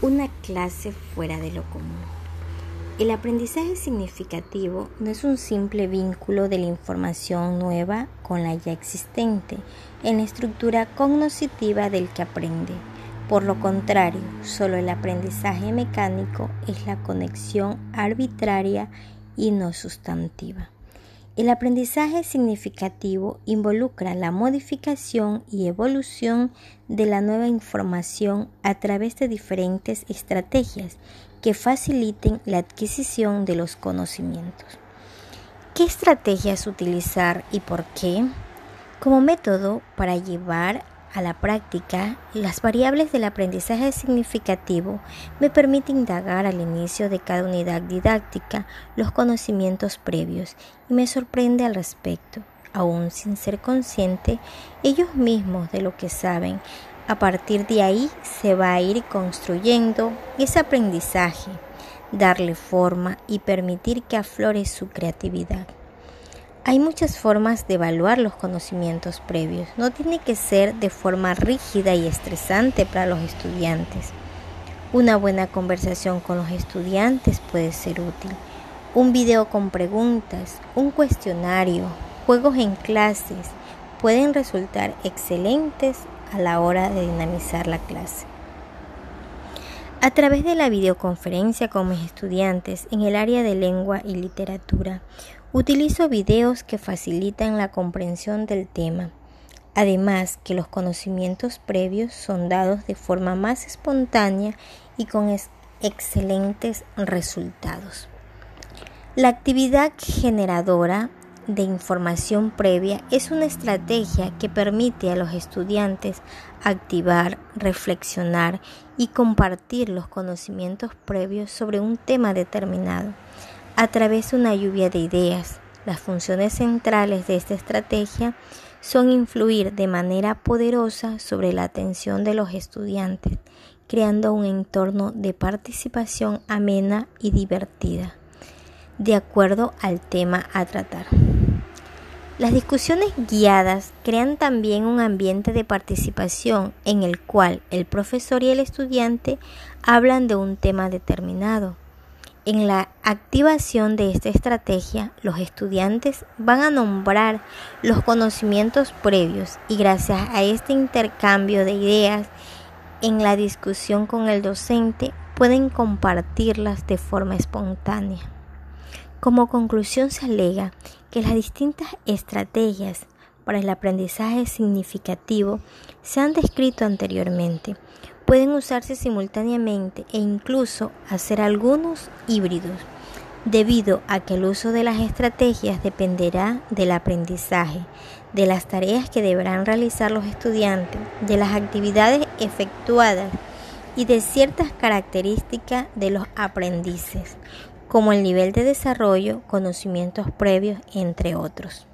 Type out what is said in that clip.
Una clase fuera de lo común. El aprendizaje significativo no es un simple vínculo de la información nueva con la ya existente en la estructura cognoscitiva del que aprende. Por lo contrario, solo el aprendizaje mecánico es la conexión arbitraria y no sustantiva. El aprendizaje significativo involucra la modificación y evolución de la nueva información a través de diferentes estrategias que faciliten la adquisición de los conocimientos. ¿Qué estrategias utilizar y por qué? Como método para llevar a la práctica, las variables del aprendizaje significativo me permiten indagar al inicio de cada unidad didáctica los conocimientos previos y me sorprende al respecto, aún sin ser consciente ellos mismos de lo que saben. A partir de ahí se va a ir construyendo ese aprendizaje, darle forma y permitir que aflore su creatividad. Hay muchas formas de evaluar los conocimientos previos. No tiene que ser de forma rígida y estresante para los estudiantes. Una buena conversación con los estudiantes puede ser útil. Un video con preguntas, un cuestionario, juegos en clases pueden resultar excelentes a la hora de dinamizar la clase. A través de la videoconferencia con mis estudiantes en el área de lengua y literatura, Utilizo videos que facilitan la comprensión del tema, además que los conocimientos previos son dados de forma más espontánea y con excelentes resultados. La actividad generadora de información previa es una estrategia que permite a los estudiantes activar, reflexionar y compartir los conocimientos previos sobre un tema determinado a través de una lluvia de ideas. Las funciones centrales de esta estrategia son influir de manera poderosa sobre la atención de los estudiantes, creando un entorno de participación amena y divertida, de acuerdo al tema a tratar. Las discusiones guiadas crean también un ambiente de participación en el cual el profesor y el estudiante hablan de un tema determinado en la activación de esta estrategia, los estudiantes van a nombrar los conocimientos previos y gracias a este intercambio de ideas en la discusión con el docente pueden compartirlas de forma espontánea. Como conclusión se alega que las distintas estrategias para el aprendizaje significativo se han descrito anteriormente, pueden usarse simultáneamente e incluso hacer algunos híbridos, debido a que el uso de las estrategias dependerá del aprendizaje, de las tareas que deberán realizar los estudiantes, de las actividades efectuadas y de ciertas características de los aprendices, como el nivel de desarrollo, conocimientos previos, entre otros.